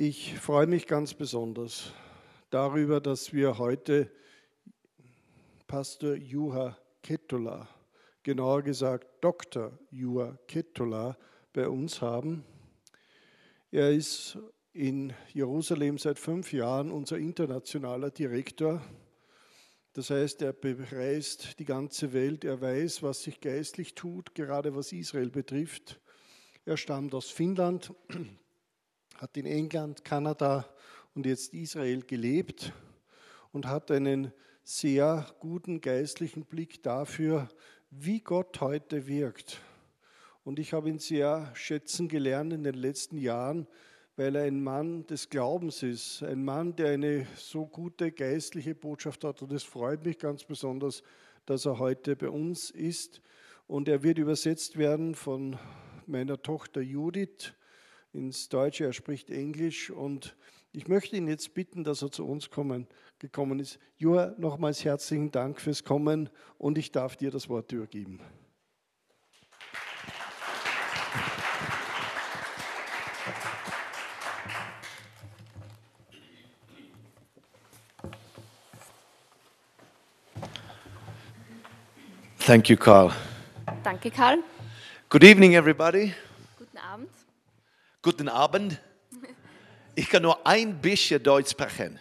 Ich freue mich ganz besonders darüber, dass wir heute Pastor Juha Kettola, genauer gesagt Dr. Juha Kettola, bei uns haben. Er ist in Jerusalem seit fünf Jahren unser internationaler Direktor. Das heißt, er bereist die ganze Welt, er weiß, was sich geistlich tut, gerade was Israel betrifft. Er stammt aus Finnland, hat in England, Kanada und jetzt Israel gelebt und hat einen sehr guten geistlichen Blick dafür, wie Gott heute wirkt. Und ich habe ihn sehr schätzen gelernt in den letzten Jahren, weil er ein Mann des Glaubens ist, ein Mann, der eine so gute geistliche Botschaft hat. Und es freut mich ganz besonders, dass er heute bei uns ist. Und er wird übersetzt werden von meiner Tochter Judith ins Deutsche. Er spricht Englisch und ich möchte ihn jetzt bitten, dass er zu uns kommen, gekommen ist. Joa, nochmals herzlichen Dank fürs Kommen und ich darf dir das Wort übergeben. Thank you, Carl. Danke, Karl. Good evening, everybody. Guten Abend. Guten Abend. Ich kann nur ein bisschen Deutsch sprechen.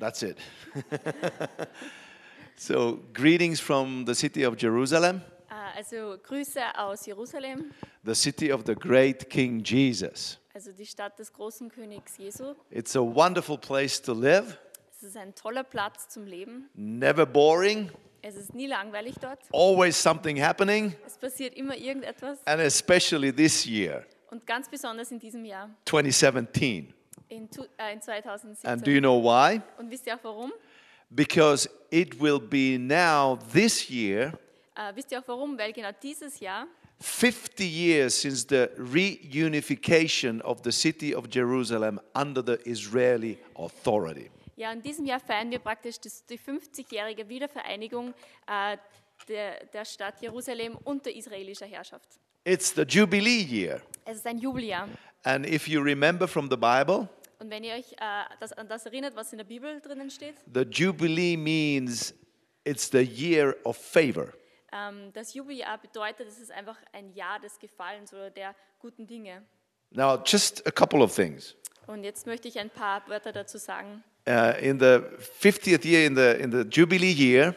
That's it. so, greetings from the city of Jerusalem, Äh, Also Grüße aus Jerusalem, the city of the great King Jesus. also die Stadt des großen Königs Jesu. It's a wonderful place to live, Es ist ein toller Platz zum Leben. never boring, Es ist nie langweilig dort. always something happening, Es passiert immer irgendetwas. and especially this year, Und ganz besonders in diesem Jahr, 2017. in, tu- äh, in And do you 2017. know why? Und wisst ihr auch warum? Because it will be now, this year, Äh, wisst ihr auch warum? Weil genau dieses Jahr 50 years since the reunification of the city of Jerusalem under the Israeli authority. Ja, in diesem Jahr feiern wir praktisch die 50-jährige Wiedervereinigung äh, der, der Stadt Jerusalem unter israelischer Herrschaft. It's the Jubilee year. Es ist ein Jubeljahr. And if you remember from the Bible, Und wenn ihr euch äh, das, an das erinnert, was in der Bibel drinnen steht, the Jubilee means it's the year of favor. ähm, das Jubeljahr bedeutet, es ist einfach ein Jahr des Gefallens oder der guten Dinge. Now, just a couple of things. Und jetzt möchte ich ein paar Wörter dazu sagen. Uh, in the 50th year, in the, in the Jubilee year,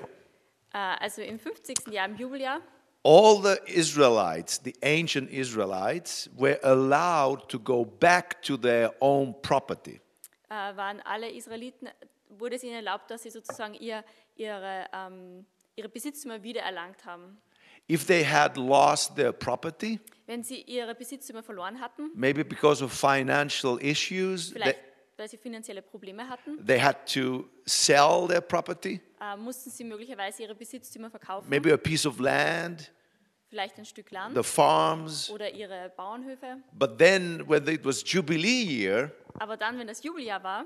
Äh, also im 50. Jahr, im Jubeljahr, all the Israelites, the ancient Israelites, were allowed to go back to their own property. äh, waren alle Israeliten, wurde es ihnen erlaubt, dass sie sozusagen ihr, ihre, ähm, ihre Besitztümer wiedererlangt haben. If they had lost their property, Wenn sie ihre Besitztümer verloren hatten, maybe because of financial issues, they, vielleicht weil sie finanzielle Probleme hatten, they had to sell their property, äh, mussten sie möglicherweise ihre Besitztümer verkaufen, maybe a piece of land, vielleicht ein Stück Land the farms. oder ihre Bauernhöfe. But then, when it was Jubilee year, Aber dann, wenn das Jubeljahr war,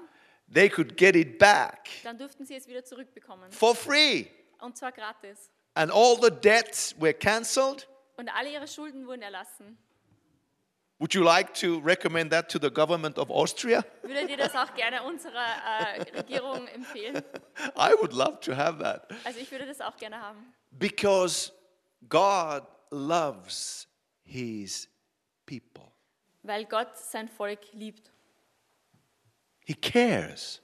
they could get it back dann durften sie es wieder zurückbekommen. for free. Und zwar gratis. And all the debts were canceled. Und alle ihre Schulden wurden erlassen. Would you like to recommend that to the government of Austria? Würdet ihr das auch gerne unserer äh, Regierung empfehlen? I would love to have that. Also ich würde das auch gerne haben. Because God loves his people. Weil Gott sein Volk liebt. He cares.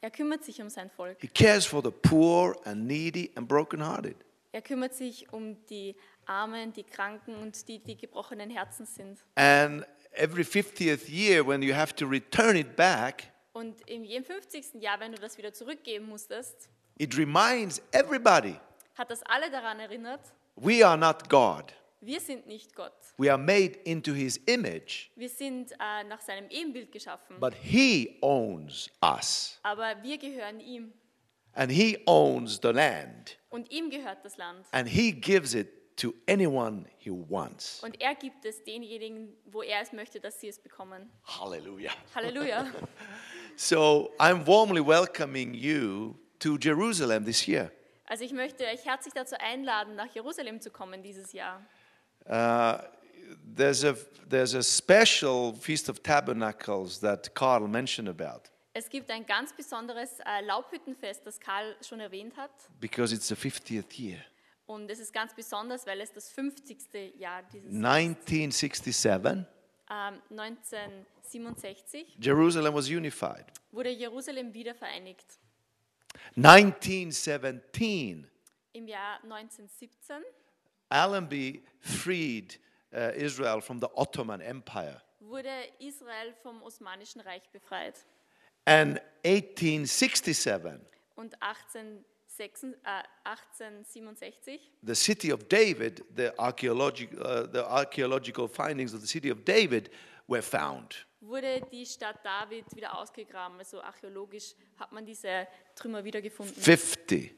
Er kümmert sich um sein Volk. He cares for the poor and needy and brokenhearted. Er kümmert sich um die Armen, die Kranken und die, die gebrochenen Herzen sind. And every 50th year, when you have to return it back, Und in jedem 50. Jahr, wenn du das wieder zurückgeben musstest, it reminds everybody hat das alle daran erinnert, we are not God. wir sind nicht Gott. We are made into his image, Wir sind äh, nach seinem Ebenbild geschaffen. but he owns us. Aber wir gehören ihm. And he owns the land. Und ihm gehört das Land. And he gives it to anyone he wants. Und er gibt es denjenigen, wo er es möchte, dass sie es bekommen. Hallelujah. Halleluja. So I'm warmly welcoming you to Jerusalem this year. Also ich möchte euch herzlich dazu einladen, nach Jerusalem zu kommen dieses Jahr. Uh, there's a there's a special feast of tabernacles that Carl mentioned about Es gibt ein ganz besonderes äh, Laubhüttenfest, das Karl schon erwähnt hat. because it's the 50th year. Und es ist ganz besonders, weil es das 50. Jahr dieses 1967, ähm, 1967 Jerusalem was unified. wurde Jerusalem wieder vereinigt. 1917, Im Jahr 1917 Allenby freed uh, Israel from the Ottoman Empire. wurde Israel vom Osmanischen Reich befreit. And 1867, Und 1866, äh, 1867 the city of David, the, archaeologic, uh, the archaeological findings of the city of David were found. wurde die Stadt David wieder ausgegraben. Also archäologisch hat man diese Trümmer wiedergefunden. 50,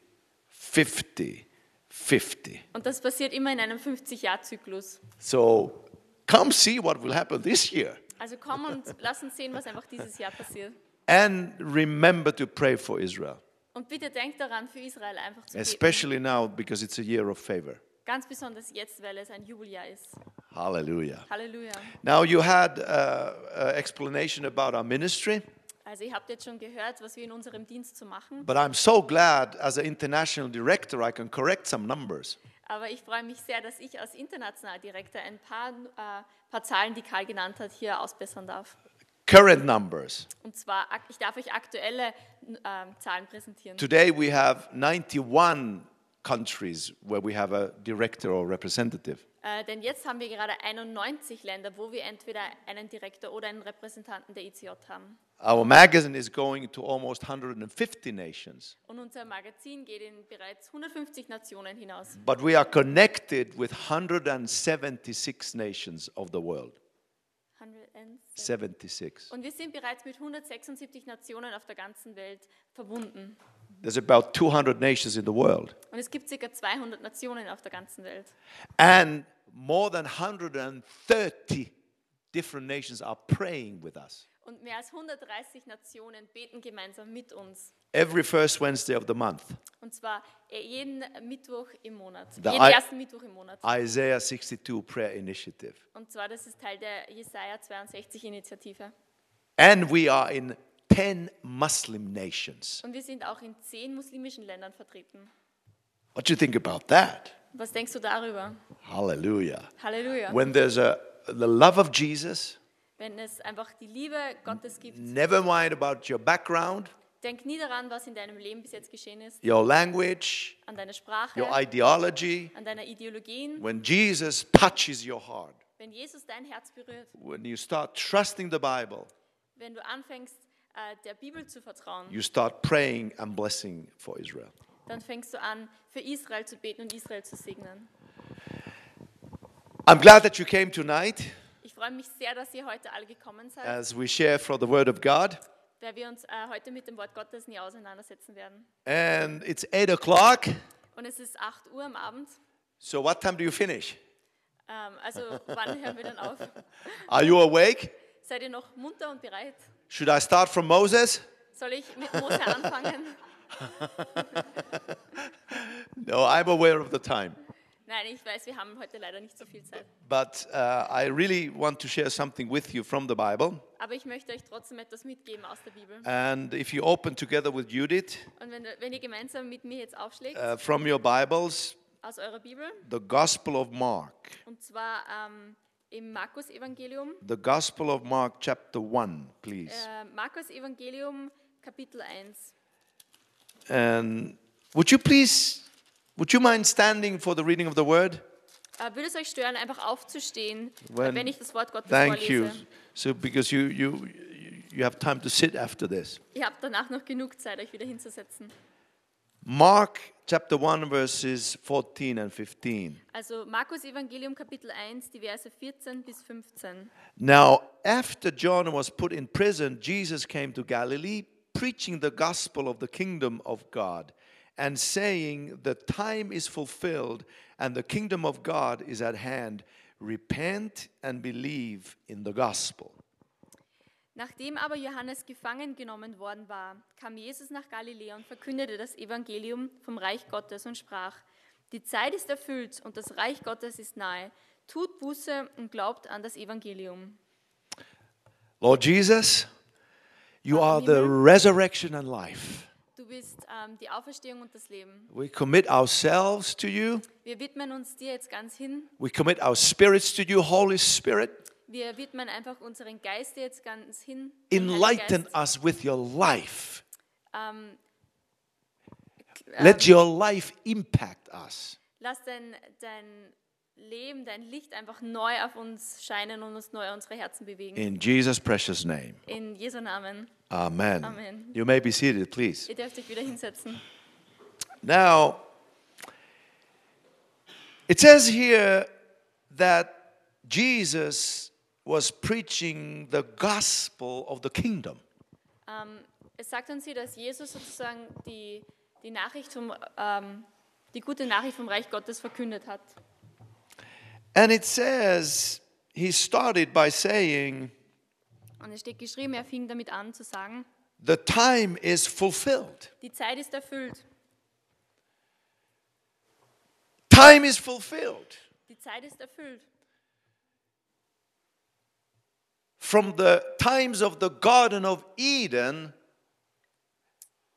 50, 50. Und das passiert immer in einem 50-Jahr-Zyklus. So come see what will happen this year. Also komm und lass uns sehen, was einfach dieses Jahr passiert. And remember to pray for Israel, Und bitte denkt daran, für Israel einfach zu especially now because it's a year of favor. Ganz besonders jetzt, weil es ein Jubeljahr ist. Hallelujah. Halleluja. Now, you had uh, uh, explanation about our ministry, Also ihr habt jetzt schon gehört, was wir in unserem Dienst zu machen. but I'm so glad as an international director I can correct some numbers. Aber ich freue mich sehr, dass ich als Internationaldirektor ein paar, äh, paar Zahlen, die Karl genannt hat, hier ausbessern darf. Current numbers. Und zwar, ich darf euch aktuelle äh, Zahlen präsentieren. Today we have 91 countries where we have a director or representative. Äh, denn jetzt haben wir gerade 91 Länder, wo wir entweder einen Direktor oder einen Repräsentanten der ICJ haben. Our magazine is going to almost 150 nations, Und unser Magazin geht in bereits 150 Nationen hinaus. but we are connected with 176 nations of the world. 107. 76. Und wir sind bereits mit 176 Nationen auf der ganzen Welt verbunden. There's about 200 nations in the world. Und es gibt ca. 200 Nationen auf der ganzen Welt. And more than 130 different nations are praying with us Und mehr als 130 Nationen beten gemeinsam mit uns. Every first Wednesday of the month. Und zwar äh, jeden Mittwoch im Monat. The jeden I- ersten Mittwoch im Monat. Isaiah 62 Prayer Initiative. Und zwar, das ist Teil der Jesaja 62 Initiative. And we are in 10 Muslim nations. Und wir sind auch in zehn muslimischen Ländern vertreten. What do you think about that? Was denkst du darüber? Hallelujah. Halleluja. When there's a the love of Jesus, Wenn es einfach die Liebe Gottes gibt, never mind about your background, denk nie daran, was in deinem Leben bis jetzt geschehen ist, your language, an deiner Sprache, your ideology. an deiner Ideologien. When Jesus touches your heart, Wenn Jesus dein Herz berührt, when you start trusting the Bible, wenn du anfängst, äh, der Bibel zu vertrauen, you start praying and blessing for Israel. dann fängst du an, für Israel zu beten und Israel zu segnen. I'm glad that you came tonight Ich freue mich sehr, dass ihr heute alle gekommen seid, as we share from the Word of God. Weil wir uns äh, heute mit dem Wort Gottes nie auseinandersetzen werden. And it's 8 o'clock. Und es ist 8 Uhr am Abend. So, what time do you finish? Ähm, also wann hören wir dann auf? Are you awake? Seid ihr noch munter und bereit? Should I start from Moses? Soll ich mit Mose anfangen? No, I'm aware of the time. Nein, ich weiß, wir haben heute leider nicht so viel Zeit. But uh, I really want to share something with you from the Bible. Aber ich möchte euch trotzdem etwas mitgeben aus der Bibel. And if you open together with Judith Und wenn, wenn ihr gemeinsam mit mir jetzt aufschlägt, uh, from your Bibles, aus eurer Bibel, the Gospel of Mark, und zwar ähm, im Markus-Evangelium, the Gospel of Mark, chapter 1, please. äh, Markus-Evangelium, Kapitel 1. And would you please, would you mind standing for the reading of the word? Äh, würde es euch stören, einfach aufzustehen, When- wenn ich das Wort Gottes Thank you. vorlese? So, because you, you, you have time to sit after this. Ihr habt danach noch genug Zeit, euch wieder hinzusetzen. Mark chapter 1, verses 14 and 15. Also Markus Evangelium Kapitel 1, die Verse 14 bis 15. Now, after John was put in prison, Jesus came to Galilee, preaching the gospel of the kingdom of God, and saying, The time is fulfilled, and the kingdom of God is at hand. Repent and believe in the gospel. Nachdem aber Johannes gefangen genommen worden war, kam Jesus nach Galiläa und verkündete das Evangelium vom Reich Gottes und sprach, die Zeit ist erfüllt und das Reich Gottes ist nahe. Tut Buße und glaubt an das Evangelium. Lord Jesus, you are the resurrection and life. Du bist ähm, die Auferstehung und das Leben. We commit ourselves to you. Wir widmen uns dir jetzt ganz hin. We commit our spirits to you, Holy Spirit. Wir widmen einfach unseren Geist dir jetzt ganz hin. Enlighten us with your life. Ähm, Let your life impact us. Lass dein, dein Leben, dein Licht einfach neu auf uns scheinen und uns neu unsere Herzen bewegen. In Jesus' precious name. In Jesu Namen. Amen. Amen. You may be seated, please. Ihr dürft euch wieder hinsetzen. Now, it says here that Jesus was preaching the gospel of the kingdom. Ähm, es sagt uns hier, dass Jesus sozusagen die, die Nachricht vom, ähm, die gute Nachricht vom Reich Gottes verkündet hat. And it says, he started by saying, Und es steht geschrieben, er fing damit an zu sagen, The time is fulfilled. die Zeit ist erfüllt. Time is fulfilled. Die Zeit ist erfüllt. From the times of the Garden of Eden,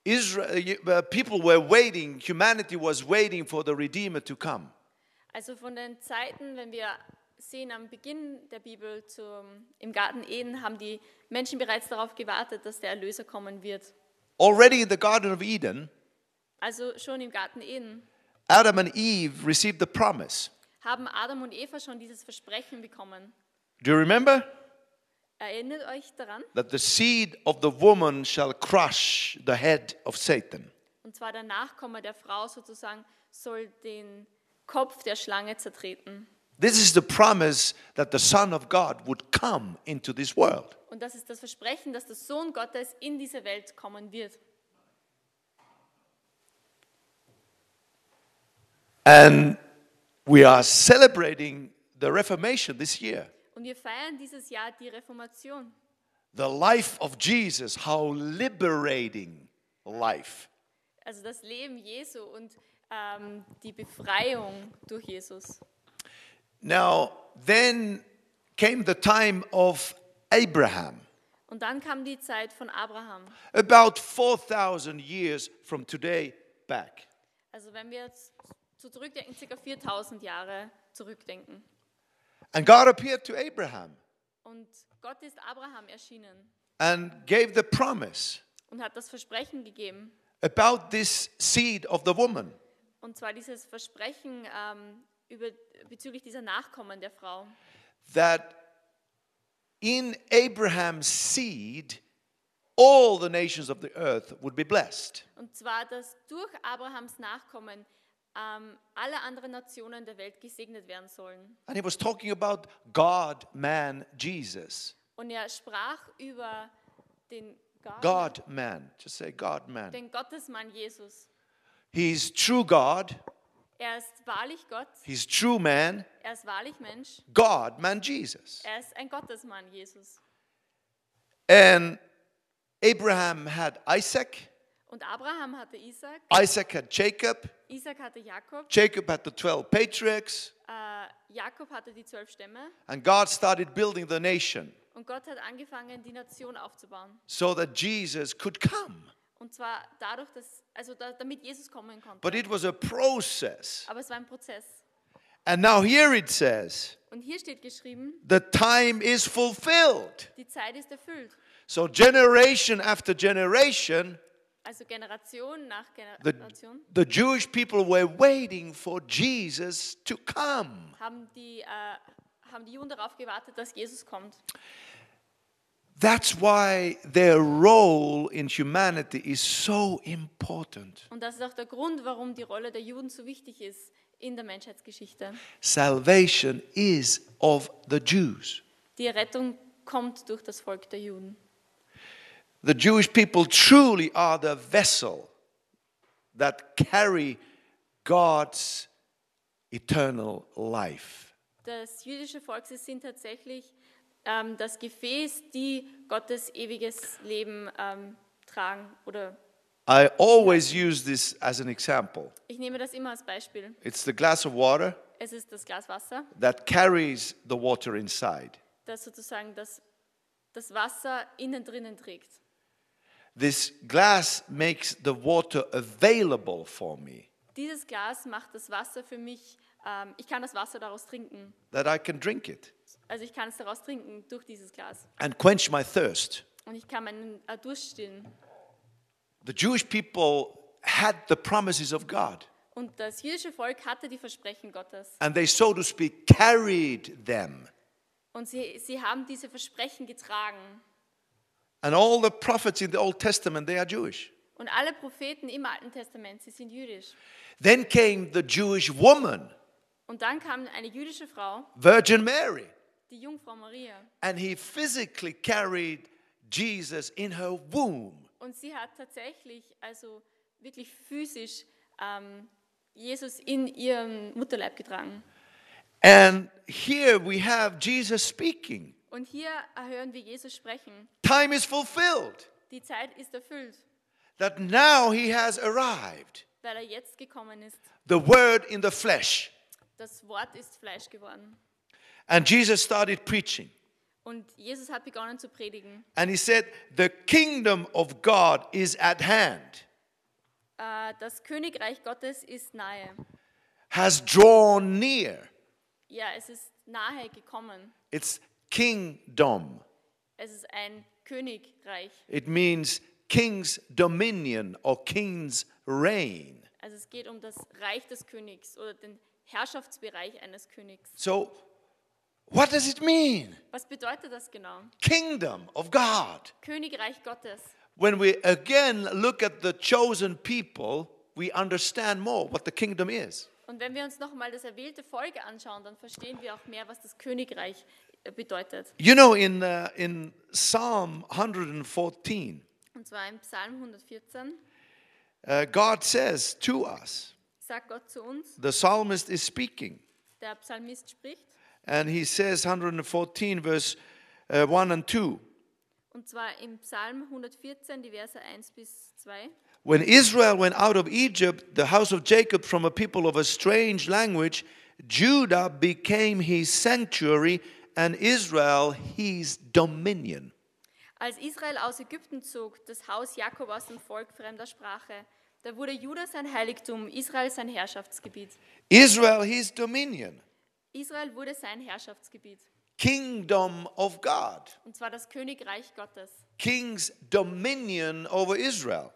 Israel, uh, people were waiting, humanity was waiting for the Redeemer to come. Also von den Zeiten, wenn wir sehen am Beginn der Bibel zum, im Garten Eden, haben die Menschen bereits darauf gewartet, dass der Erlöser kommen wird. Already in the Garden of Eden, Also schon im Garten Eden Adam and Eve received the promise. haben Adam und Eva schon dieses Versprechen bekommen. Do you remember? Erinnert euch daran? That the seed of the woman shall crush the head of Satan. Und zwar der Nachkomme der Frau sozusagen soll den Kopf der Schlange zertreten. This is the promise that the Son of God would come into this world. Und das ist das Versprechen, dass der Sohn Gottes in diese Welt kommen wird. And we are celebrating the Reformation this year. Und wir feiern dieses Jahr die Reformation. The life of Jesus, how liberating life. Also das Leben Jesu und ähm, die Befreiung durch Jesus. Now, then came the time of Abraham, Und dann kam die Zeit von Abraham. about 4,000 years from today back. Also wenn wir jetzt so zurückdenken, circa 4000 Jahre zurückdenken. And God appeared to Abraham Und Gott ist Abraham erschienen and gave the promise und hat das Versprechen gegeben. about this seed of the woman. Und zwar dieses Versprechen ähm, über, bezüglich dieser Nachkommen der Frau. that in Abraham's seed, all the nations of the earth would be blessed. Und zwar, dass durch Abrahams Nachkommen ähm, alle anderen Nationen der Welt gesegnet werden sollen. And he was talking about God, man, Jesus. Und er sprach über den, Gott, God, man. Just say God, man. den Gottesmann Jesus. He's true God, Er ist wahrlich Gott, he's true man, er ist wahrlich Mensch, God, man, Jesus. er ist ein Gottesmann Jesus. And Abraham had Isaac, Und Abraham hatte Isaac, Isaac had Jacob, Isaac hatte Jakob, Jacob had the 12 patriarchs, äh, Jakob hatte die zwölf Stämme. And God started building the nation und Gott hat angefangen, die Nation aufzubauen. so that Jesus could come. Und zwar dadurch, dass, also da, damit Jesus kommen konnte. But it was a process. Aber es war ein Prozess. And now here it says, Und hier steht geschrieben, the time is fulfilled. die Zeit ist erfüllt. So generation after generation, Also Generation nach the, Generation the Jewish people were waiting for Jesus to come. haben die, äh, haben die Juden darauf gewartet, dass Jesus kommt. That's why their role in humanity is so important. Und das ist auch der Grund, warum die Rolle der Juden so wichtig ist in der Menschheitsgeschichte. Salvation is of the Jews. Die Rettung kommt durch das Volk der Juden. The Jewish people truly are the vessel that carry God's eternal life. Das jüdische Volk, sie sind tatsächlich ähm, das Gefäß, die Gottes ewiges Leben ähm, tragen. Oder I always use this as an example. ich nehme das immer als Beispiel. It's the glass of water, Es ist das Glas Wasser, that carries the water inside. das sozusagen das, das Wasser innen drinnen trägt. This glass makes the water available for me, Dieses Glas macht das Wasser für mich, ähm, ich kann das Wasser daraus trinken. that I can drink it Also ich kann es daraus trinken durch dieses Glas. and quench my thirst. Und ich kann meinen äh, Durst stillen. The Jewish people had the promises of God, Und das jüdische Volk hatte die Versprechen Gottes. and they, so to speak, carried them. Und sie, sie haben diese Versprechen getragen. And all the prophets in the Old Testament, they are Jewish. Und alle Propheten im Alten Testament, sie sind jüdisch. Then came the Jewish woman, Und dann kam eine jüdische Frau, Virgin Mary, die Jungfrau Maria. and he physically carried Jesus in her womb. Und sie hat tatsächlich, also wirklich physisch, ähm, Jesus in ihrem Mutterleib getragen. And here we have Jesus speaking. Und hier hören wir Jesus sprechen. Time is fulfilled, Die Zeit ist erfüllt, that now he has arrived. weil er jetzt gekommen ist. The word in the flesh. Das Wort ist Fleisch geworden. And Jesus started preaching. Und Jesus hat begonnen zu predigen. And he said, The kingdom of God is at hand, Äh, Das Königreich Gottes ist nahe. has drawn near. Ja, es ist nahe gekommen. It's kingdom. Es ist ein Königreich. It means king's dominion or king's reign. Also es geht um das Reich des Königs oder den Herrschaftsbereich eines Königs. So, what does it mean? Was bedeutet das genau? Kingdom of God. Königreich Gottes. When we again look at the chosen people, we understand more what the kingdom is. Und wenn wir uns noch mal das erwählte Volk anschauen, dann verstehen wir auch mehr, was das Königreich äh, bedeutet. You know, in, uh, in Psalm 114, Und zwar im Psalm 114 uh, God says to us, sagt Gott zu uns, the psalmist is speaking, der Psalmist spricht, and he says, 114, verse uh, 1 and 2. und zwar im Psalm 114, die Verse 1 bis 2. When Israel went out of Egypt, the house of Jacob from a people of a strange language, Judah became his sanctuary and Israel his dominion. Als Israel aus Ägypten zog, das Haus Jakob aus dem Volk fremder Sprache, da wurde Juda sein Heiligtum, Israel sein Herrschaftsgebiet. Israel his dominion, Israel wurde sein Herrschaftsgebiet. kingdom of God, Und zwar das Königreich Gottes. king's dominion over Israel.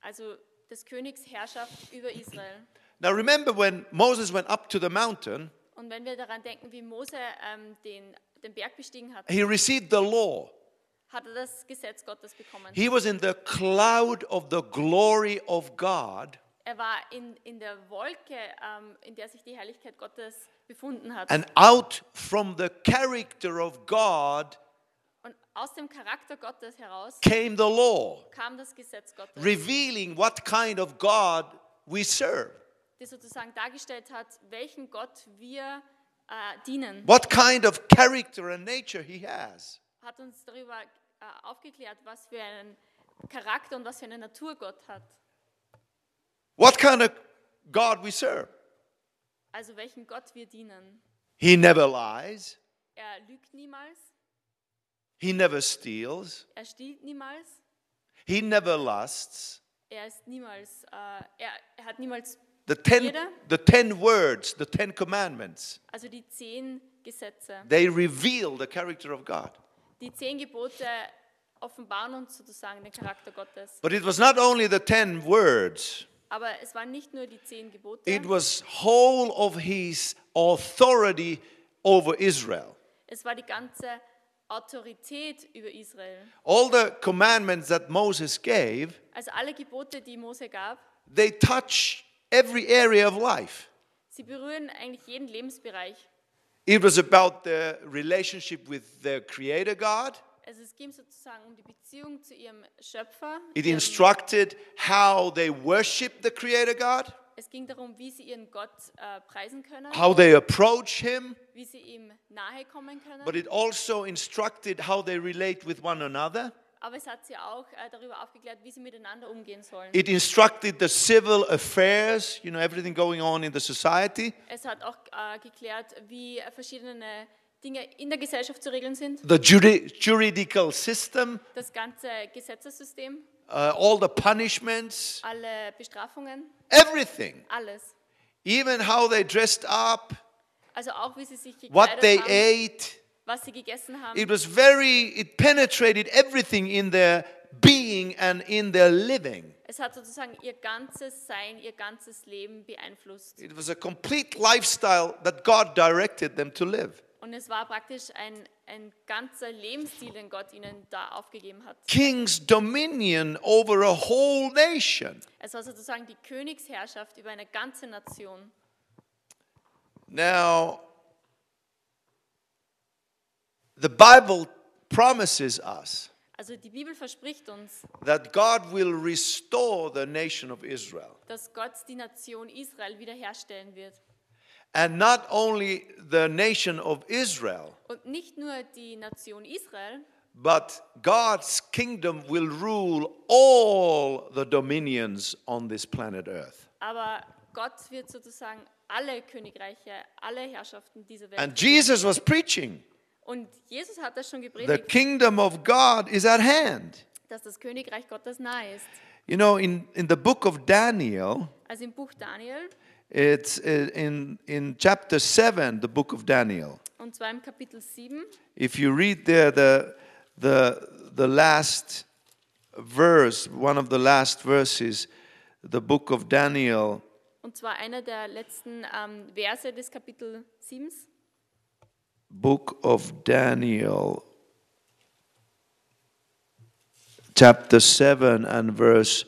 Also des Königs Herrschaft über Israel. Now remember when Moses went up to the mountain, Und wenn wir daran denken, wie Mose ähm, den, den Berg bestiegen hat, he received the law. hat er das Gesetz Gottes bekommen. He was in the cloud of the glory of God, Er war in, in der Wolke, ähm, in der sich die Herrlichkeit Gottes befunden hat. and out from the character of God Und aus dem Charakter Gottes heraus came the law, kam das Gesetz Gottes, revealing what kind of God we serve, das sozusagen dargestellt hat, welchen Gott wir äh, dienen. what kind of character and nature He has. Hat uns darüber äh, aufgeklärt, was für einen Charakter und was für eine Natur Gott hat. What kind of God we serve. Also welchen Gott wir dienen. He never lies, Er lügt niemals, He never steals, er stiehlt niemals, He never lusts. er ist niemals, äh, er, er hat niemals, The ten, the ten words, the ten commandments, also die zehn Gesetze, they reveal the character of God. die zehn Gebote offenbaren uns sozusagen den Charakter Gottes. But it was not only the ten words, Aber es waren nicht nur die zehn Gebote, it was whole of his authority over Israel. es war die ganze Autorität über Israel. All the commandments that Moses gave, Also alle Gebote, die Mose gab, they touch every area of life. sie berühren eigentlich jeden Lebensbereich. It was about the relationship with the creator God. Also es ging sozusagen um die Beziehung zu ihrem Schöpfer. It instructed how they worship the creator God, Es ging darum, wie sie ihren Gott äh, preisen können, how they approach him, wie sie ihm nahe kommen können. but it also instructed how they relate with one another. aber es hat sie auch äh, darüber aufgeklärt, wie sie miteinander umgehen sollen. It instructed the civil affairs, you know, everything going on in the society, Es hat auch äh, geklärt, wie verschiedene Dinge in der Gesellschaft zu regeln sind. the juri- juridical system, Das ganze Gesetzessystem, uh, all the punishments, alle Bestrafungen, everything. alles. Even how they dressed up, Also auch, wie sie sich what they gekleidet haben, ate. was sie gegessen haben. It was very, it penetrated everything in their being and in their living. Es hat sozusagen ihr ganzes Sein, ihr ganzes Leben beeinflusst. It was a complete lifestyle that God directed them to live. Und es war praktisch ein, ein ganzer Lebensstil, den Gott ihnen da aufgegeben hat. King's dominion over a whole nation. Es war sozusagen die Königsherrschaft über eine ganze Nation. Now, the Bible promises us Also die Bibel verspricht uns, that God will restore the nation of Israel. dass Gott die Nation Israel wiederherstellen wird. And not only the nation of Israel, Und nicht nur die Nation Israel, but God's kingdom will rule all the dominions on this planet Earth. aber Gott wird sozusagen alle Königreiche, alle Herrschaften dieser Welt. And Jesus was preaching Und Jesus hat das schon the gepredigt, kingdom of God is at hand. dass das Königreich Gottes nahe ist. You know, in, in the book of Daniel, Also im Buch Daniel, it's uh, in, in chapter 7, the book of Daniel. und zwar im Kapitel 7, If you read there the, the, the last verse, one of the last verses, the book of Daniel, und zwar einer der letzten ähm, Verse des Kapitel 7. book of Daniel, chapter 7 and verse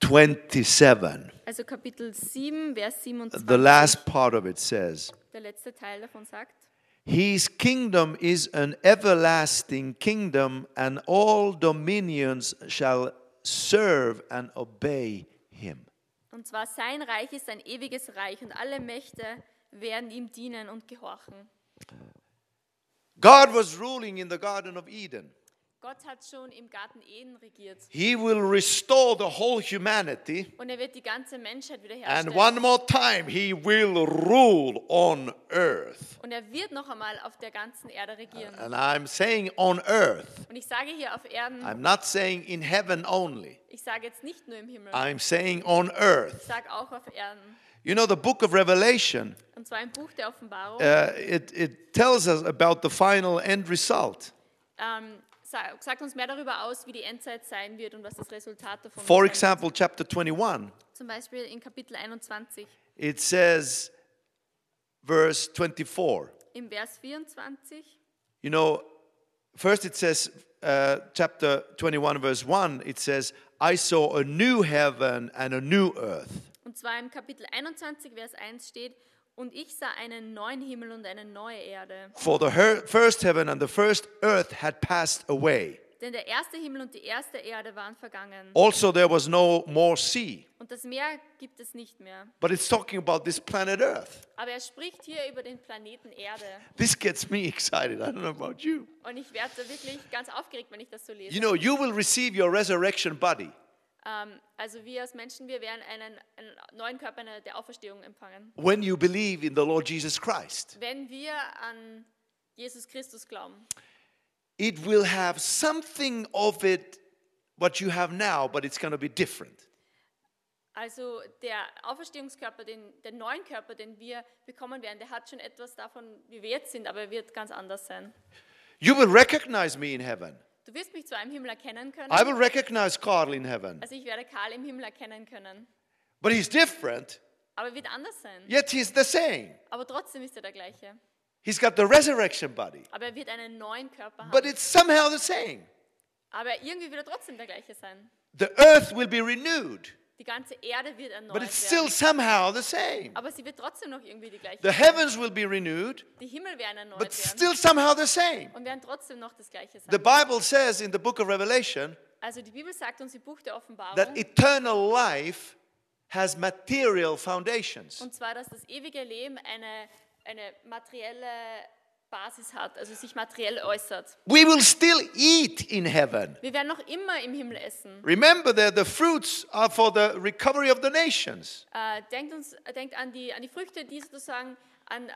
27. Also Kapitel 7, Vers 27. The last part of it says, Der letzte Teil davon sagt, His kingdom is an everlasting kingdom, and all dominions shall serve and obey him. und zwar sein Reich ist ein ewiges Reich und alle Mächte werden ihm dienen und gehorchen. God was ruling in the Garden of Eden. Gott hat schon im Garten Eden regiert He will restore the whole humanity, und er wird die ganze Menschheit and wiederherstellen. one more time, He will rule on earth. Und er wird noch einmal auf der ganzen Erde regieren. And I'm saying on earth, Und ich sage hier auf Erden, I'm not saying in heaven only, ich sage jetzt nicht nur im Himmel, I'm saying on earth. ich sage auch auf Erden. You know, the book of Revelation, Und zwar im Buch der Offenbarung uh, it, it tells us about the final end result. ähm, sa- sagt uns mehr darüber aus, wie die Endzeit sein wird und was das Resultat davon For example, chapter 21, Zum Beispiel in Kapitel 21, it says, verse 24. im Vers 24. You know, first it says, uh, chapter 21, verse 1, it says, I saw a new heaven and a new earth. Und zwar im Kapitel 21, Vers 1 steht, und ich sah einen neuen Himmel und eine neue Erde. For the her- first heaven and the first earth had passed away. Denn der erste Himmel und die erste Erde waren vergangen. Also, there was no more sea. Und das Meer gibt es nicht mehr. But it's talking about this planet Earth. Aber er spricht hier über den Planeten Erde. This gets me excited. I don't know about you. Und ich werde wirklich ganz aufgeregt, wenn ich das so lese. You know, you will receive your resurrection body. Ähm, also wir als Menschen, wir werden einen, einen neuen Körper der Auferstehung empfangen. when you believe in the Lord Jesus Christ. Wenn wir an Jesus Christus glauben. It will have something of it, what you have now, but it's going to be different. Also der Auferstehungskörper, den, den neuen Körper, den wir bekommen werden, der hat schon etwas davon, wie wir jetzt sind, aber er wird ganz anders sein. You will recognize me in heaven. Du wirst mich zwar im Himmel erkennen können, I will recognize Carl in heaven. also ich werde Karl im Himmel erkennen können, But he's different, aber er wird anders sein. yet he's the same. Aber trotzdem ist er der gleiche. He's got the resurrection body, Aber er wird einen neuen Körper but haben. it's somehow the same. Aber irgendwie wird er trotzdem der gleiche sein. The earth will be renewed, Die ganze Erde wird but erneuert it's still werden. somehow the same. Aber sie wird trotzdem noch irgendwie die gleiche The heavens will be renewed, Die Himmel werden erneuert but werden still somehow the same. und werden trotzdem noch das gleiche The sein. Bible says in the book of Revelation Also die Bibel sagt uns im Buch der Offenbarung, that eternal life has material foundations. und zwar, dass das ewige Leben eine, eine materielle Basis hat, also sich materiell äußert. We will still eat in heaven. Wir werden noch immer im Himmel essen. Remember that the fruits are for the recovery of the nations. Äh, denkt, uns, äh, denkt an, die, an die Früchte, die sozusagen an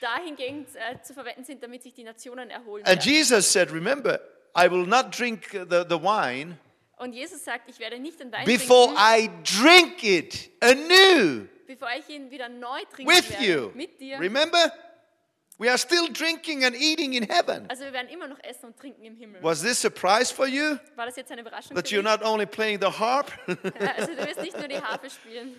dahingehend äh, zu verwenden sind, damit sich die Nationen erholen. And Werden. Jesus said, Remember, I will not drink the, the wine Und Jesus sagt, ich werde nicht den Wein before trinken, I drink it anew bevor ich ihn wieder neu trinken with werde. you. Mit dir. Remember? We are still drinking and eating in heaven. Also wir werden immer noch essen und trinken im Himmel. Was this a surprise for you? War das jetzt eine Überraschung That you're not only playing the harp Also du wirst nicht nur die Harfe spielen.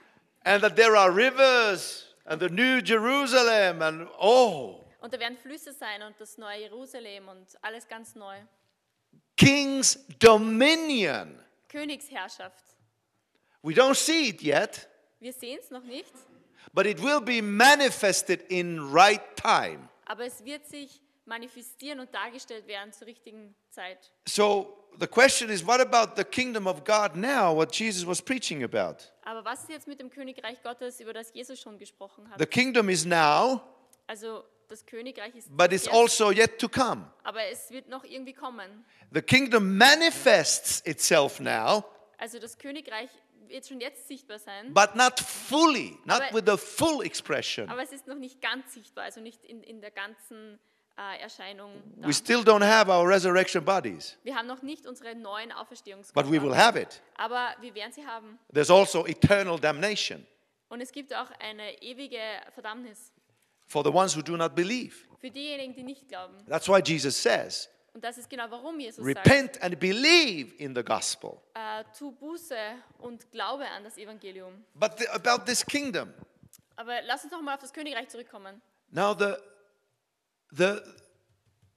and that there are rivers and the new Jerusalem and oh, Und da werden Flüsse sein und das neue Jerusalem und alles ganz neu. King's dominion. Königsherrschaft. We don't see it yet, Wir sehen es noch nicht, but it will be manifested in right time. aber es wird sich manifestieren und dargestellt werden zur richtigen Zeit. So the question is what about the kingdom of God now, what Jesus was preaching about? Aber was ist jetzt mit dem Königreich Gottes, über das Jesus schon gesprochen The hat? kingdom is now, Also das Königreich ist but it's jetzt, also yet to come. aber es wird noch irgendwie kommen. The kingdom manifests itself now, Also das Königreich wird schon jetzt sichtbar sein, but not fully, not Aber- with the full expression. aber es ist noch nicht ganz sichtbar, also nicht in, in der ganzen äh, Erscheinung. Da. We still don't have our resurrection bodies, Wir haben noch nicht unsere neuen but we will Auferstehungskörper, have it. aber wir werden sie haben. There's also eternal damnation Und es gibt auch eine ewige Verdammnis for the ones who do not believe. für diejenigen, die nicht glauben. That's why Jesus says, Und das ist genau, warum Jesus repent and believe in the gospel. sagt, äh, tu Buße und glaube an das Evangelium. But the, about this kingdom, Aber lass uns noch mal auf das Königreich zurückkommen. now the the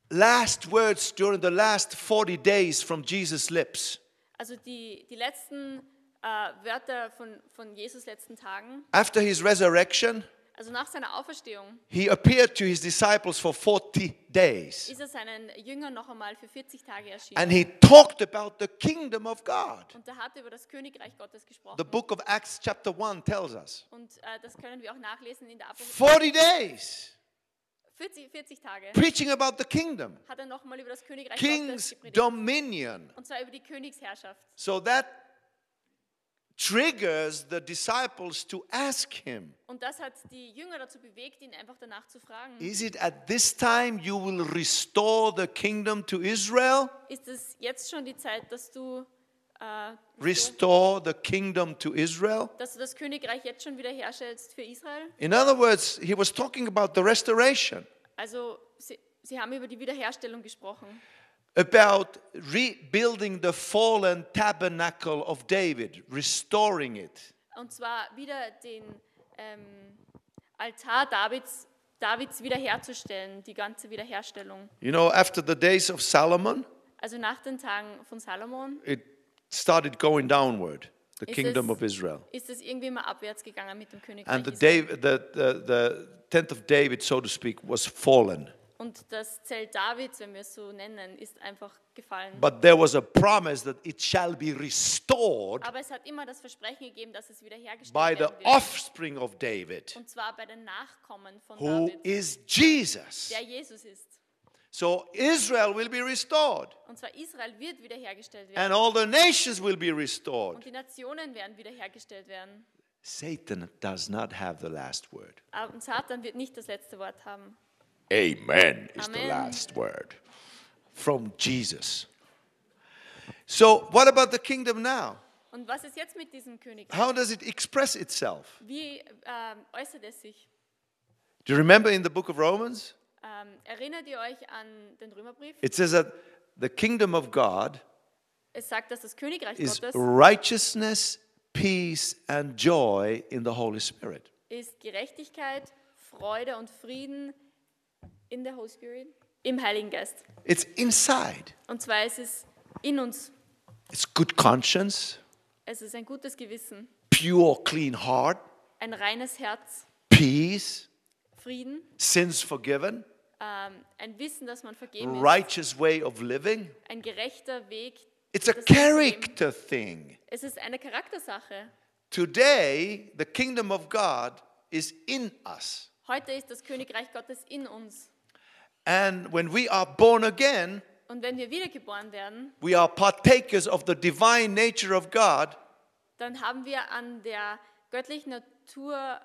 last words during the last 40 days from Jesus' lips. Also die, die letzten äh, Wörter von, von Jesus letzten Tagen, After his resurrection, also nach seiner Auferstehung, he appeared to his disciples for 40 days. ist er seinen Jüngern noch einmal für 40 Tage erschienen. And he talked about the kingdom of God. und er hat über das Königreich Gottes gesprochen. The book of Acts, chapter 1, tells us und äh, das können wir auch nachlesen in der Apostel. 40 days 40, 40 Tage preaching about the kingdom, hat er noch mal über das Königreich king's Gottes gepredigt. dominion. Und zwar über die Königsherrschaft. So that triggers the disciples to ask him Und das hat die Jünger dazu bewegt, ihn einfach danach zu fragen. Is it at this time you will restore the kingdom to Israel? Ist es jetzt schon die Zeit, dass du, äh, Restore the kingdom to Israel? dass du das Königreich jetzt schon wieder herstellst für Israel? In other words, he was talking about the restoration, Also sie, sie haben über die Wiederherstellung gesprochen. About rebuilding the fallen tabernacle of David, restoring it. Und zwar wieder den ähm, Altar Davids, Davids wiederherzustellen, die ganze Wiederherstellung. You know, after the days of Solomon, Also nach den Tagen von Salomon it started going downward, the kingdom of Israel. ist es irgendwie immer abwärts gegangen mit dem Königreich And the, Israel. David, the, the, the tenth of David, so to speak, was fallen. Und das Zelt Davids, wenn wir es so nennen, ist einfach gefallen. But there was a promise that it shall be restored Aber es hat immer das Versprechen gegeben, dass es wiederhergestellt by the werden wird. offspring of David, Und zwar bei den Nachkommen von who David, is Jesus. der Jesus ist. So Israel will be restored, Und zwar Israel wird wiederhergestellt werden. and all the nations will be restored. Und die Nationen werden wiederhergestellt werden. Satan does not have the last word. Aber Satan wird nicht das letzte Wort haben. Amen is the Amen. last word from Jesus. So, what about the kingdom now? Und was ist jetzt mit diesem Königreich? How does it express itself? Wie ähm, äußert es sich? Do you remember in the book of Romans? Ähm, erinnert ihr euch an den Römerbrief? It says that the kingdom of God Es sagt, dass das Königreich is Gottes righteousness, peace, and joy in the Holy Spirit. ist Gerechtigkeit, Freude und Frieden in der Holy Spirit, im Heiligen Geist. It's inside. Und zwar ist es in uns. It's good conscience, Es ist ein gutes Gewissen, pure, clean heart, ein reines Herz, peace, Frieden, sins forgiven, ähm, ein Wissen, dass man vergeben ist, righteous way of living. ein gerechter Weg. It's a character thing. Es ist eine Charaktersache. Today, the kingdom of God is in us. Heute ist das Königreich Gottes in uns. And when we are born again, Und wenn wir wiedergeboren werden, we are partakers of the divine nature of God, dann haben wir an der göttlichen Natur,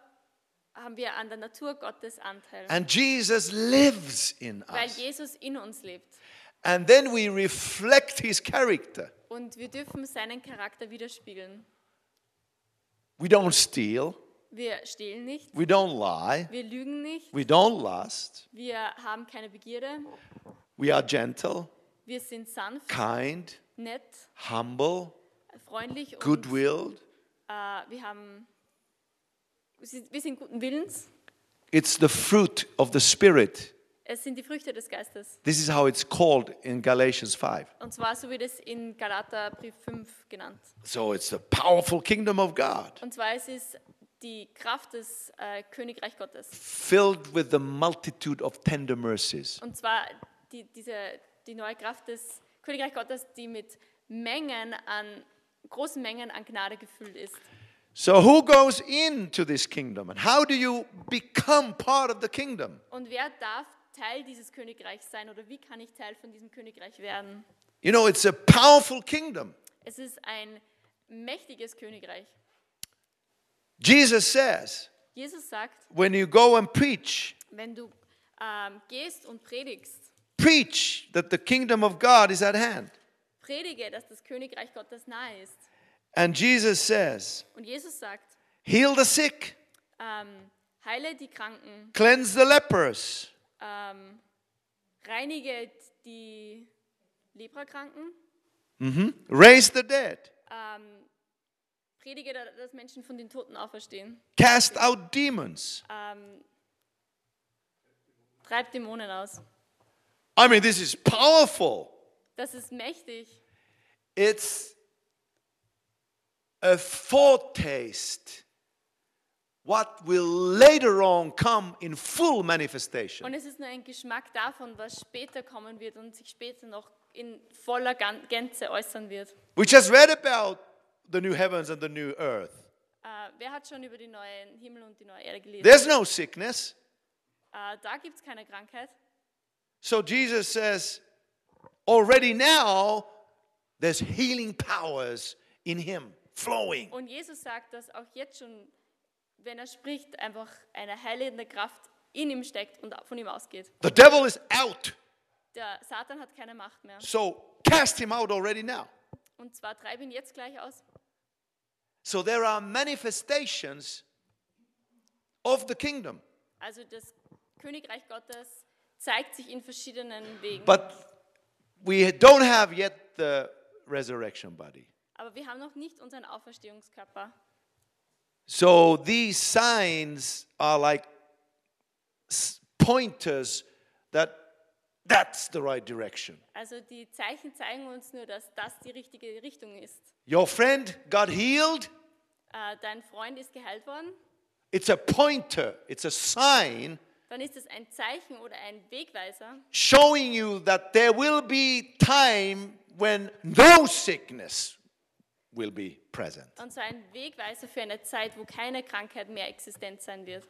haben wir an der Natur Gottes Anteil. and Jesus lives in Weil us. Jesus in uns lebt. And then we reflect his character. Und wir dürfen seinen Charakter widerspiegeln. We don't steal, Wir stehlen nicht, we don't lie, wir lügen nicht, we don't lust, wir haben keine Begierde, we are gentle, wir sind sanft, kind, nett, humble, freundlich und good-willed. äh, wir haben, wir sind, wir sind guten Willens. It's the fruit of the Spirit. Es sind die Früchte des Geistes. This is how it's called in Galatians 5. Und zwar so wird es in Galater Brief 5 genannt. So it's the powerful kingdom of God, Und zwar es ist die Kraft des äh, Königreich Gottes. filled with the multitude of tender mercies. Und zwar die, diese, die neue Kraft des Königreich Gottes, die mit Mengen an, großen Mengen an Gnade gefüllt ist. So who goes into this kingdom and how do you become part of the kingdom? Und wer darf Teil dieses Königreichs sein oder wie kann ich Teil von diesem Königreich werden? You know, it's a powerful kingdom. Es ist ein mächtiges Königreich. Jesus says, Jesus sagt, when you go and preach, wenn du ähm, gehst und predigst, preach that the kingdom of God is at hand. predige, dass das Königreich Gottes nahe ist. And Jesus says, Und Jesus sagt, heal the sick, ähm, heile die Kranken, cleanse the lepers, ähm, reinige die Leprakranken, raise the dead, ähm, predige, da- dass Menschen von den Toten auferstehen, cast out demons. ähm, treibt Dämonen aus. I mean, this is powerful. Das ist mächtig. It's a foretaste what will later on come in full manifestation. Und es ist nur ein Geschmack davon, was später kommen wird und sich später noch in voller Gänze äußern wird. We just read about the new heavens and the new earth. Äh, wer hat schon über die neuen Himmel und die neue Erde gelesen? There's no sickness. Äh, da gibt es keine Krankheit. So Jesus says, already now there's healing powers in him flowing. Und Jesus sagt, dass auch jetzt schon, wenn er spricht, einfach eine heilende Kraft in ihm steckt und von ihm ausgeht. The devil is out. Der Satan hat keine Macht mehr. So cast him out already now. Und zwar treib ihn jetzt gleich aus. So there are manifestations of the kingdom. Also das Königreich Gottes zeigt sich in verschiedenen Wegen. But we don't have yet the resurrection body. Aber wir haben noch nicht unseren Auferstehungskörper. So these signs are like pointers that that's the right direction. Also die Zeichen zeigen uns nur, dass das die richtige Richtung ist. Your friend got healed. Äh, dein Freund ist geheilt worden, It's a pointer, it's a sign dann ist es ein Zeichen oder ein Wegweiser, showing you that there will be time when no sickness will be present. und so ein Wegweiser für eine Zeit, wo keine Krankheit mehr existent sein wird.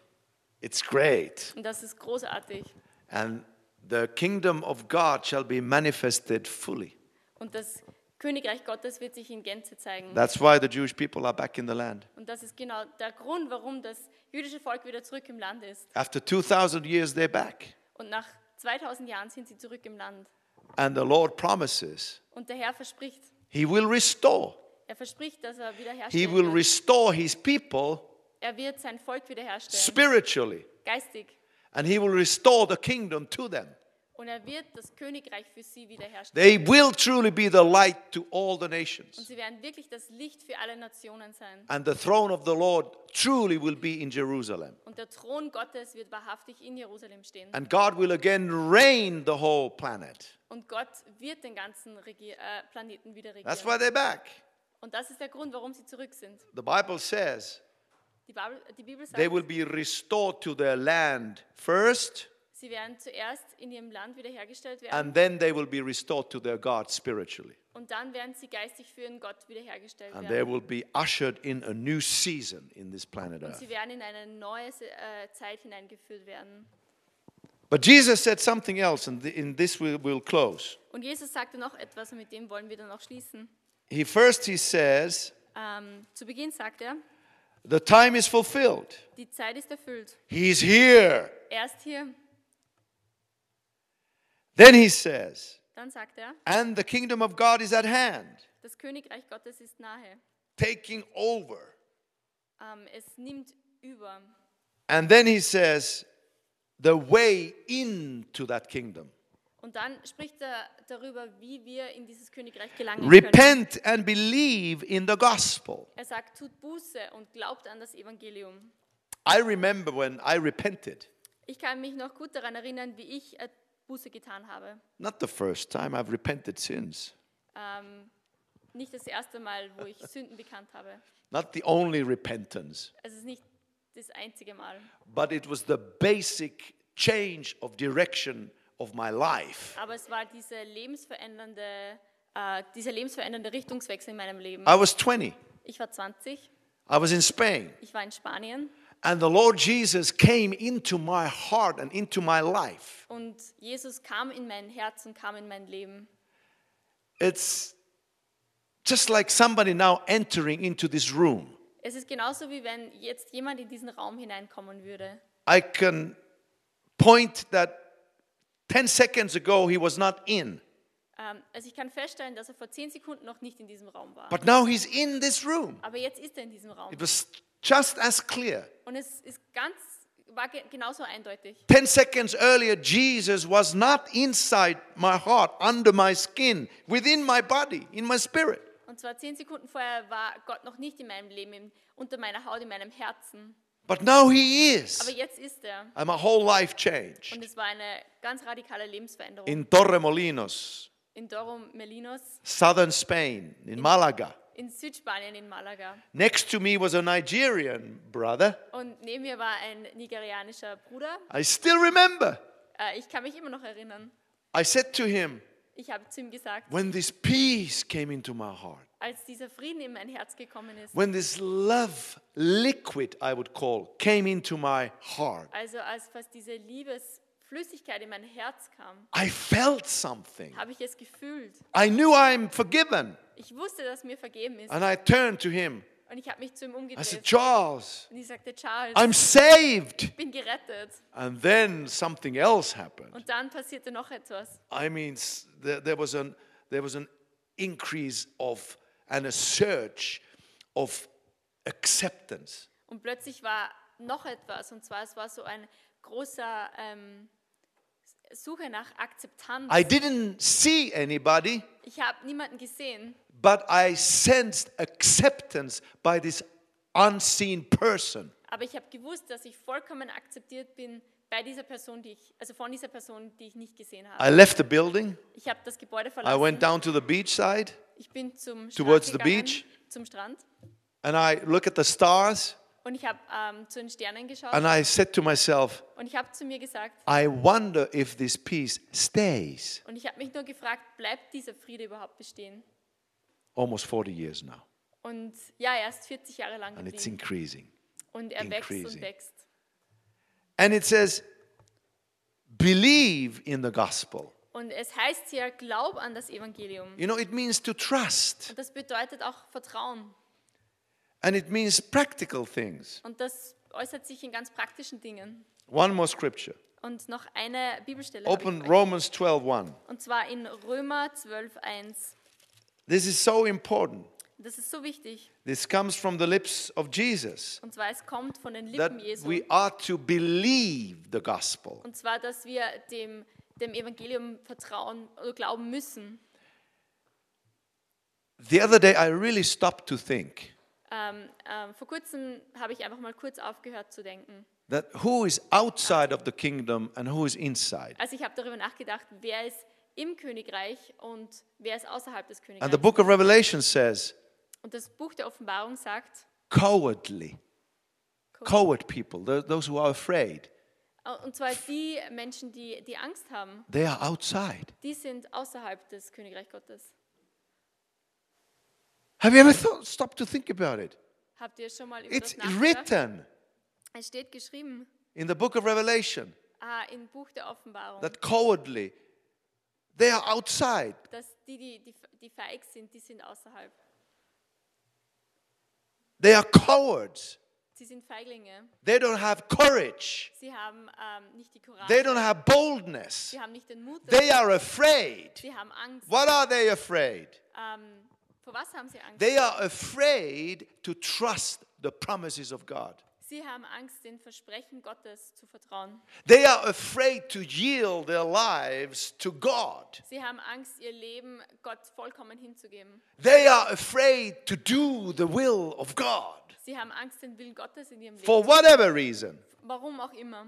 It's great. Und das ist großartig. And the kingdom of God shall be manifested fully. Und das Königreich Gottes wird sich in Gänze zeigen. That's why the Jewish people are back in the land. Und das ist genau der Grund, warum das jüdische Volk wieder zurück im Land ist. After 2,000 years, they're back. Und nach 2000 Jahren sind sie zurück im Land. And the Lord promises Und der Herr verspricht, He will restore. er verspricht, dass er He wiederherstellen will wird. restore His people Er wird sein Volk wiederherstellen, spiritually. geistig. And He will restore the kingdom to them. Und er wird das Königreich für sie wiederherstellen. They will truly be the light to all the Und nations. sie werden wirklich das Licht für alle Nationen sein. And the throne of the Lord truly will be in Jerusalem. Und der Thron Gottes wird wahrhaftig in Jerusalem stehen. And God will again reign the whole planet. Und Gott wird den ganzen Regier äh, Planeten wieder That's regieren. why they're back. Und das ist der Grund, warum sie zurück sind. The Bible says Die Bibel, die Bibel sagt, they will be restored to their land first, sie werden zuerst in ihrem Land wiederhergestellt werden and then they will be restored to their God spiritually. Und dann werden sie geistig für ihren Gott wiederhergestellt And they werden. will be ushered in a new season in this planet Und Earth. sie werden in eine neue äh, Zeit hineingeführt werden. But Jesus said something else, and th- in this we'll, we'll close. Und Jesus sagte noch etwas, und mit dem wollen wir dann auch schließen. He first he says, Ähm, zu Beginn sagt er, the time is fulfilled. die Zeit ist erfüllt. He's here. Er ist hier. Then he says, Dann sagt er, and the kingdom of God is at hand, das Königreich Gottes ist nahe. taking over. Ähm, es nimmt über. And then he says, the way into that kingdom. Und dann spricht er darüber, wie wir in dieses Königreich gelangen können. Repent and believe in the gospel. Er sagt, tut Buße und glaubt an das Evangelium. I remember when I repented. Ich kann mich noch gut daran erinnern, wie ich äh, Buße getan habe. Not the first time I've repented since. Ähm, nicht das erste Mal, wo ich Sünden bekannt habe. Not the only repentance, Es ist nicht das einzige Mal. but it was the basic change of direction of my life. Aber es war diese lebensverändernde, äh, dieser lebensverändernde Richtungswechsel in meinem Leben. I was 20. Ich war 20, I was in Spain. ich war in Spanien And the Lord Jesus came into my heart and into my life. und Jesus kam in mein Herz und kam in mein Leben. It's just like somebody now entering into this room. Es ist genauso wie wenn jetzt jemand in diesen Raum hineinkommen würde. I can point that 10 seconds ago he was not in, Ähm, also ich kann feststellen, dass er vor zehn Sekunden noch nicht in diesem Raum war. but now he's in this room. Aber jetzt ist er in diesem Raum. It was just as clear. Und es ist ganz, war ge genauso eindeutig. 10 seconds earlier, Jesus was not inside my heart, under my skin, within my body, in my spirit. Und zwar zehn Sekunden vorher war Gott noch nicht in meinem Leben, unter meiner Haut, in meinem Herzen. But now he Aber is. jetzt ist er. And my whole life Und changed. es war eine ganz radikale Lebensveränderung. In Torremolinos, in Doro Melinos, southern Spain, in Malaga. in Südspanien, in Malaga. Next to me was a Nigerian brother. Und neben mir war ein nigerianischer Bruder. I still remember. Äh, ich kann mich immer noch erinnern. I said to him, Ich habe zu ihm gesagt, when this peace came into my heart, als dieser Frieden in mein Herz gekommen ist, when this love liquid, I would call, came into my heart, also als fast diese Liebesflüssigkeit in mein Herz kam, I felt something. habe ich es gefühlt. I knew I'm forgiven. Ich wusste, dass mir vergeben ist. And I turned to him. Und ich habe mich zu ihm I said, umgedreht. Charles, Und ich sagte, Charles, I'm saved. ich bin gerettet. And then something else happened. Und dann passierte noch etwas. I mean, there, there, was an, there was an increase of and a surge of acceptance. Und plötzlich war noch etwas. Und zwar, es war so ein großer ähm, Suche nach Akzeptanz. I didn't see anybody, Ich habe niemanden gesehen, but I sensed acceptance by this unseen person. aber ich habe gewusst, dass ich vollkommen akzeptiert bin bei dieser Person, die ich, also von dieser Person, die ich nicht gesehen I habe. left the building. Ich habe das Gebäude I verlassen. went down to the beach side Ich bin zum Strand towards the gegangen, beach. zum Strand and I look at the stars und ich habe ähm, zu den Sternen geschaut and I said to myself, und ich habe zu mir gesagt I wonder if this peace stays. und ich habe mich nur gefragt, bleibt dieser Friede überhaupt bestehen? Almost 40 years now. Und ja, er ist 40 Jahre lang And it's increasing. und er wächst increasing. und wächst. And it says, believe in the gospel. Und es heißt hier, glaub an das Evangelium. You know, it means to trust, Und das bedeutet auch Vertrauen. And it means practical things. Und das äußert sich in ganz praktischen Dingen. One more scripture. Und noch eine Bibelstelle. Open. Romans 12:1. Und zwar in Römer 12,1. This is so important. Das ist so wichtig. This comes from the lips of Jesus Und zwar, es kommt von den Lippen Jesu. we are to believe the gospel. Und zwar, dass wir dem, dem Evangelium vertrauen oder glauben müssen. The other day, I really stopped to think Ähm, ähm, vor kurzem habe ich einfach mal kurz aufgehört zu denken. that who is outside of the kingdom and who is inside. Also ich habe darüber nachgedacht, wer ist im Königreich und wer ist außerhalb des And Königreichs. the book of Revelation says, Und das Buch der Offenbarung sagt, cowardly, coward people, tho- those who are afraid, und zwar die Menschen, die, die Angst haben, they are outside. die sind außerhalb des Königreich Gottes. Have you ever thought, stopped to think about it? Habt ihr schon mal über It's das nachgedacht? written Es steht geschrieben in the book of Revelation ah, im Buch der Offenbarung, that cowardly, they are outside. dass die, die, die, die feig sind, die sind außerhalb. They are cowards. Sie sind Feiglinge. They don't have courage. Sie haben ähm, nicht die Courage. They don't have boldness. Sie haben nicht den Mut. They dazu. are afraid. Sie haben Angst. What are they afraid? Ähm, vor was haben sie Angst? They are afraid to trust the promises of God. Sie haben Angst, den Versprechen Gottes zu vertrauen. They are afraid to yield their lives to God. Sie haben Angst, ihr Leben Gott vollkommen hinzugeben. They are afraid to do the will of God Sie haben Angst, den Willen Gottes in ihrem Leben. for whatever reason. Warum auch immer.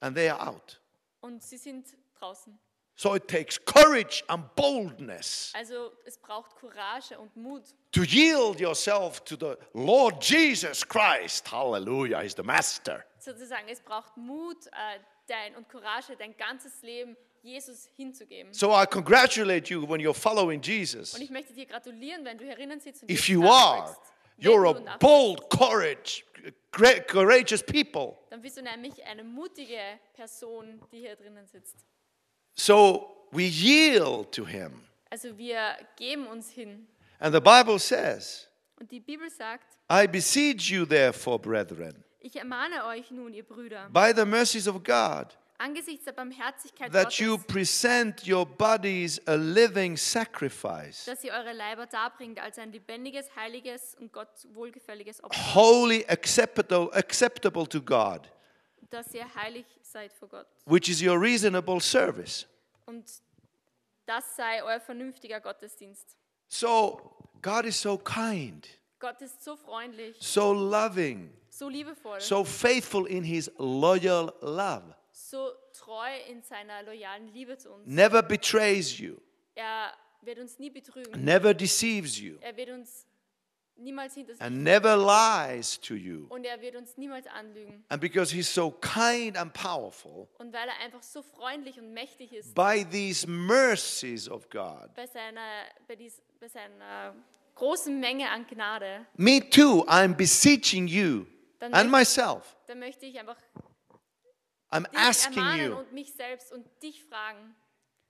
And they are out. Und sie sind draußen. So it takes courage and boldness Also es braucht Courage und Mut, to yield yourself to the Lord Jesus Christ. Hallelujah. He's the master. sozusagen. Es braucht Mut äh, dein, und Courage, dein ganzes Leben Jesus hinzugeben. So I congratulate you when you're following Jesus. Und ich möchte dir gratulieren, wenn du herinnen sitzt und If you are, you're a bold, courage, courageous people. Dann bist du nämlich eine mutige Person, die hier drinnen sitzt. So we yield to him. Also wir geben uns hin. And the Bible says, Und die Bibel sagt, I beseech you, therefore, brethren, ich ermahne euch nun, ihr Brüder, by the mercies of God, angesichts der Barmherzigkeit that Gottes, you present your bodies a living sacrifice, dass ihr eure Leiber darbringt als ein lebendiges, heiliges und Gott wohlgefälliges Opfer, holy, acceptable, acceptable to God, dass ihr heilig seid vor Gott. which is your reasonable service. Und das sei euer vernünftiger Gottesdienst. So, God is so kind, Gott ist so freundlich, so loving, so liebevoll, so faithful in his loyal love, so treu in seiner loyalen Liebe zu uns. never betrays you, Er wird uns nie betrügen. never deceives you, Er wird uns niemals hinter sich and never lies to you. und er wird uns niemals anlügen. And because he's so kind and powerful, Und weil er einfach so freundlich und mächtig ist by these mercies of God, bei seiner, bei dies, bei seiner großen Menge an Gnade, me too, I'm beseeching you Dann and möchte- myself. da möchte ich einfach I'm dich asking ermahnen you, und mich selbst und dich fragen,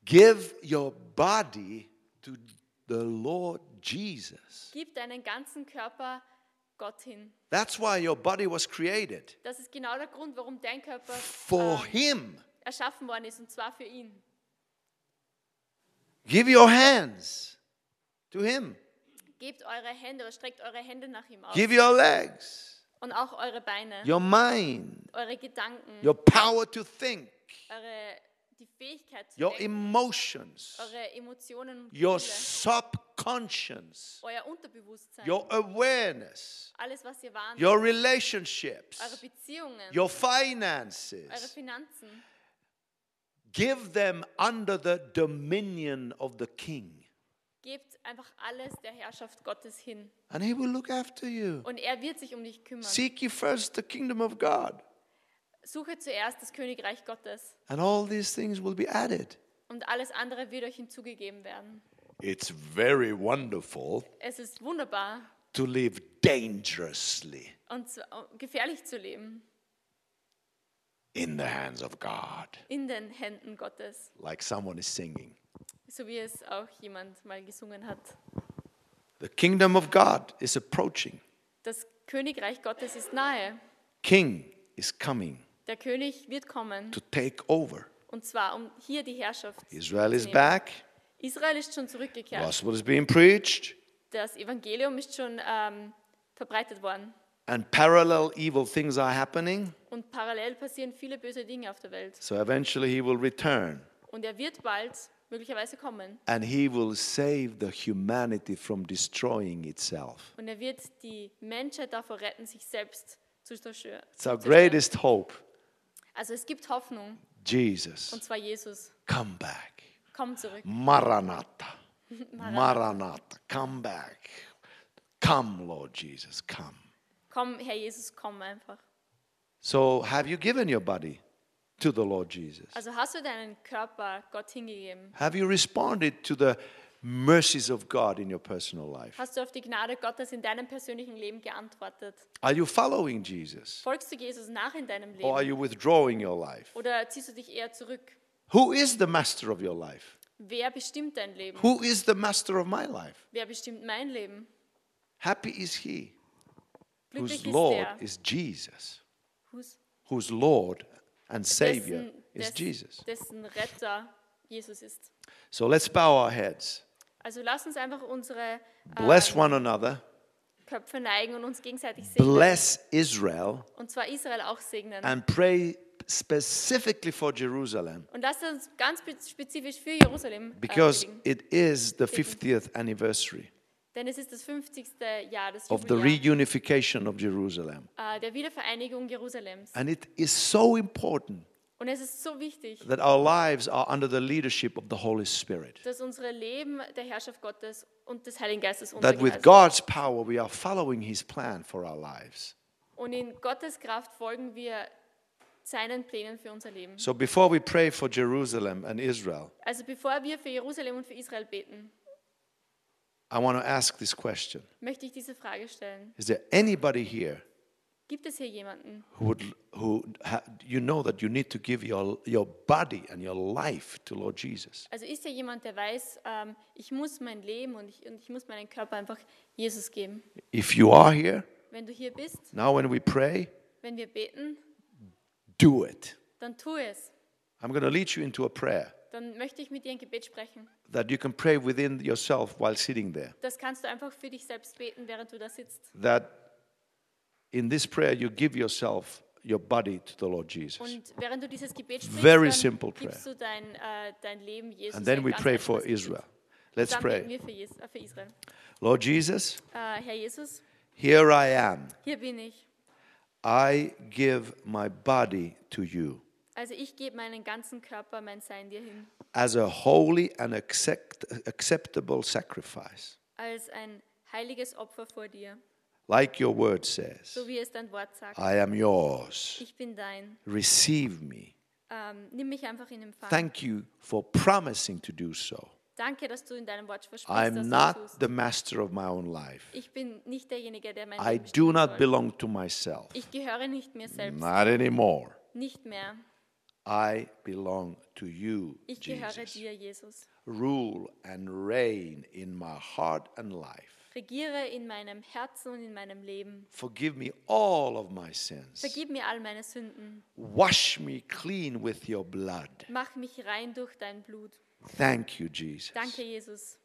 give your body to the Lord Jesus. gib deinen ganzen Körper Gott hin. That's why your body was created Das ist genau der Grund, warum dein Körper for ähm, Him. erschaffen worden ist, und zwar für ihn. Give your hands to Him, Gebt eure Hände oder streckt eure Hände nach ihm aus. give your legs, Und auch eure Beine, your mind, eure Gedanken, your power to think, eure, die Fähigkeit zu your denken, emotions, eure Emotionen und your Gefühle, subconscious, euer Unterbewusstsein, your awareness, alles, was ihr wahrnehmt, your eure relationships, Beziehungen, your eure finances. Finanzen. Give them under the dominion of the King, Gebt einfach alles der Herrschaft Gottes hin. and He will look after you. Und er wird sich um dich kümmern. Seek ye first the kingdom of God, Suche zuerst das Königreich Gottes. and all these things will be added. Und alles andere wird euch hinzugegeben werden. It's very wonderful Es ist wunderbar to live dangerously und zu- gefährlich zu leben. in the hands of God, In den Händen Gottes. like someone is singing. So wie es auch jemand mal gesungen hat. The kingdom of God is approaching. Das Königreich Gottes ist nahe. King is coming Der König wird kommen. to take over. Und zwar um hier die Herrschaft Israel zu is back. Israel ist schon zurückgekehrt. Gospel is being preached, Das Evangelium ist schon ähm, verbreitet worden. and parallel evil things are happening. Und parallel passieren viele böse Dinge auf der Welt. So eventually he will return Und er wird bald möglicherweise kommen. and he will save the humanity from destroying itself. Und er wird die Menschheit davor retten, sich selbst zu zerstören. It's our greatest hope. Also es gibt Hoffnung, Jesus, und zwar Jesus. come back. Komm zurück. Maranatha. Maranatha. Come back. Come, Lord Jesus, come. Komm, Herr Jesus, komm einfach. So, have you given your body to the Lord Jesus? Also hast du deinen Körper Gott hingegeben? Have you responded to the mercies of God in your personal life? Hast du auf die Gnade Gottes in deinem persönlichen Leben geantwortet? Are you following Jesus? Folgst du Jesus nach in deinem Or are Leben? you withdrawing your life? Oder ziehst du dich eher zurück? Who is the master of your life? Wer bestimmt dein Leben? Who is the master of my life? Wer bestimmt mein Leben? Happy is he Glücklich whose ist Lord der, is Jesus, whose- whose Lord and Savior dessen, is Jesus. dessen Retter Jesus ist. So let's bow our heads, Also lass uns einfach unsere bless ähm, one another, Köpfe neigen und uns gegenseitig segnen. bless Israel, Und zwar Israel auch segnen. and pray specifically for Jerusalem Und lass uns ganz spe- spezifisch für Jerusalem äh, because it is the 50th anniversary Denn es ist das 50. Jahr des of the reunification of Jerusalem. äh, der Wiedervereinigung Jerusalems. And it is so important Und es ist so wichtig, that our lives are under the leadership of the Holy Spirit. dass unsere Leben der Herrschaft Gottes und des Heiligen Geistes That with God's power, we are following His plan for our lives. Und in Gottes Kraft folgen wir seinen Plänen für unser Leben. So before we pray for Jerusalem and Israel, Also bevor wir für Jerusalem und für Israel beten, I want to ask this question möchte ich diese Frage stellen. Is there anybody here Gibt es hier jemanden, who would, who ha, you know that you need to give your, your body and your life to Lord Jesus? also ist hier jemand, der weiß, ähm, ich muss mein Leben und ich, und ich muss meinen Körper einfach Jesus geben? If you are here, Wenn du hier bist, now when we pray, wenn wir beten, do it. dann tu es. I'm going to lead you into a prayer Dann möchte ich mit dir ein Gebet sprechen. that you can pray within yourself while sitting there. Das kannst du einfach für dich selbst beten, während du da sitzt. That in this prayer, you give yourself, your body to the Lord Jesus. Und während du dieses Gebet sprichst, Very simple gibst du dein, äh, dein Leben Jesus. And then we pray for. Israel. Let's pray. wir für, äh, für Israel. Lord Jesus, Äh, Herr Jesus, here I am. hier bin ich. I give my body to you Also ich gebe meinen ganzen Körper, mein Sein dir hin, as a holy and accept, acceptable sacrifice, als ein heiliges Opfer vor dir, like your word says. so wie es dein Wort sagt. I am yours. Ich bin dein. Receive me. Ähm, nimm mich einfach in Empfang. Thank you for promising to do so. Danke, dass du in deinem Wort versprichst, I'm dass du not tust. the master of my own life. Ich bin nicht derjenige, der mein I Leben do not soll. belong to myself. Ich gehöre nicht mir selbst, Not anymore. nicht mehr. I belong to you, Ich gehöre Jesus. dir, Jesus. Rule and reign in my heart and life. Regiere in meinem Herzen und in meinem Leben. Forgive me all of my sins. Vergib mir all meine Sünden. Wash me clean with your blood. Mach mich rein durch dein Blut. Thank you, Jesus. Danke, Jesus.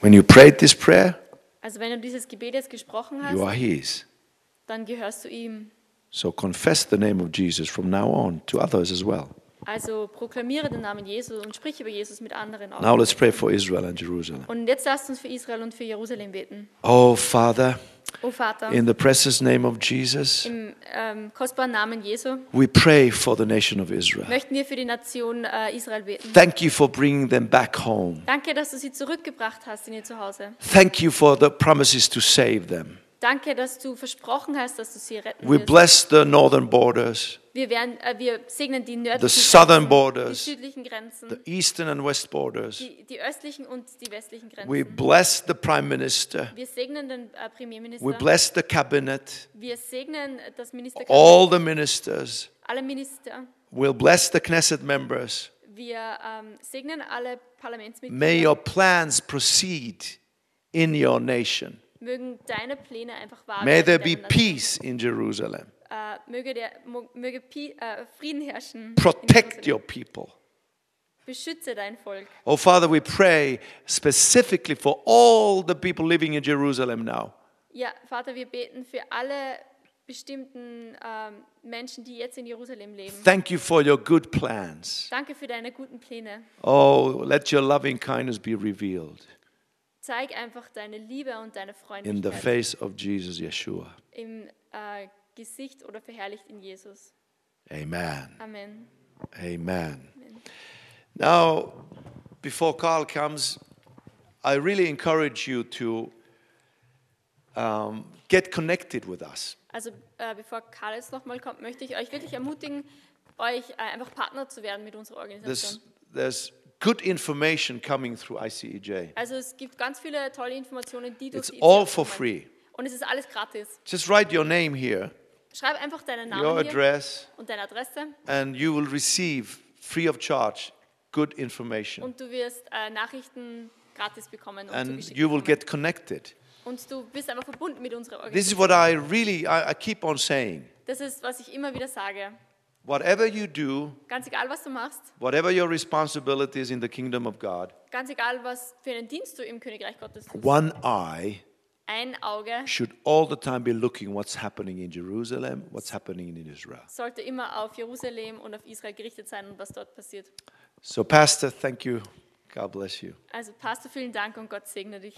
When you prayed this prayer, Also wenn du dieses Gebet jetzt gesprochen you are hast, His. dann gehörst du ihm. So confess the name of Jesus from now on to others as well. Also proklamiere den Namen Jesus und sprich über Jesus mit anderen auch. Now let's pray for Israel and Jerusalem. Und jetzt lasst uns für Israel und für Jerusalem beten. Oh, Father, O Vater, in the precious name of Jesus, im ähm, kostbaren Namen Jesu we pray for the nation of Israel. möchten wir für die Nation äh, Israel beten. Thank you for bringing them back home. Danke, dass du sie zurückgebracht hast in ihr Zuhause. Thank you for the promises to save them. Danke, dass du versprochen hast, dass du sie retten We wirst. bless the northern borders, Wir, werden, äh, wir segnen die the nördlichen southern Grenzen, borders, die südlichen Grenzen, the eastern and west borders. die, die östlichen und die westlichen Grenzen. We bless the prime minister. wir segnen den äh, Premierminister. We bless the cabinet, wir segnen das Ministerkabinett, all the ministers. alle Minister. We'll bless the Knesset members. Wir ähm, segnen alle Parlamentsmitglieder. May your plans proceed in your nation. Mögen deine Pläne einfach wahr May there be peace in Jerusalem. Äh, möge der, möge Pi, äh, Frieden herrschen. Protect your people. Beschütze dein Volk. Oh, Father, we pray specifically for all the people living in Jerusalem now. Ja, Vater, wir beten für alle bestimmten ähm, Menschen, die jetzt in Jerusalem leben. Thank you for your good plans. Danke für deine guten Pläne. Oh, let your loving kindness be revealed Zeig einfach deine Liebe und deine in the Freundlichkeit face of Jesus Yeshua. im äh, Gesicht oder verherrlicht in Jesus. Amen. Amen. Amen. Now, before Carl comes, I really encourage you to um, get connected with us. Also äh, bevor Karl jetzt nochmal kommt, möchte ich euch wirklich ermutigen, euch äh, einfach Partner zu werden mit unserer Organisation. There's, there's good information coming through ICEJ. Also es gibt ganz viele tolle Informationen, die durch It's die all for free. Und es ist alles gratis. Just write your name here, Schreib einfach deinen your Namen hier address, und deine Adresse and you will receive free of charge good information. und du wirst äh, Nachrichten gratis bekommen und And you will get connected. Und du bist einfach verbunden mit unserer This is Organisation. what I really, I, I keep on saying. Das ist, was ich immer wieder sage. Whatever you do, Ganz egal, was du machst, whatever your responsibilities in the kingdom of God, ganz egal, was für einen Dienst du im Königreich Gottes tust, one eye ein Auge should all the time be looking what's happening in Jerusalem, what's happening in Israel. sollte immer auf Jerusalem und auf Israel gerichtet sein und was dort passiert. So, Pastor, thank you. God bless you. Also Pastor, vielen Dank und Gott segne dich.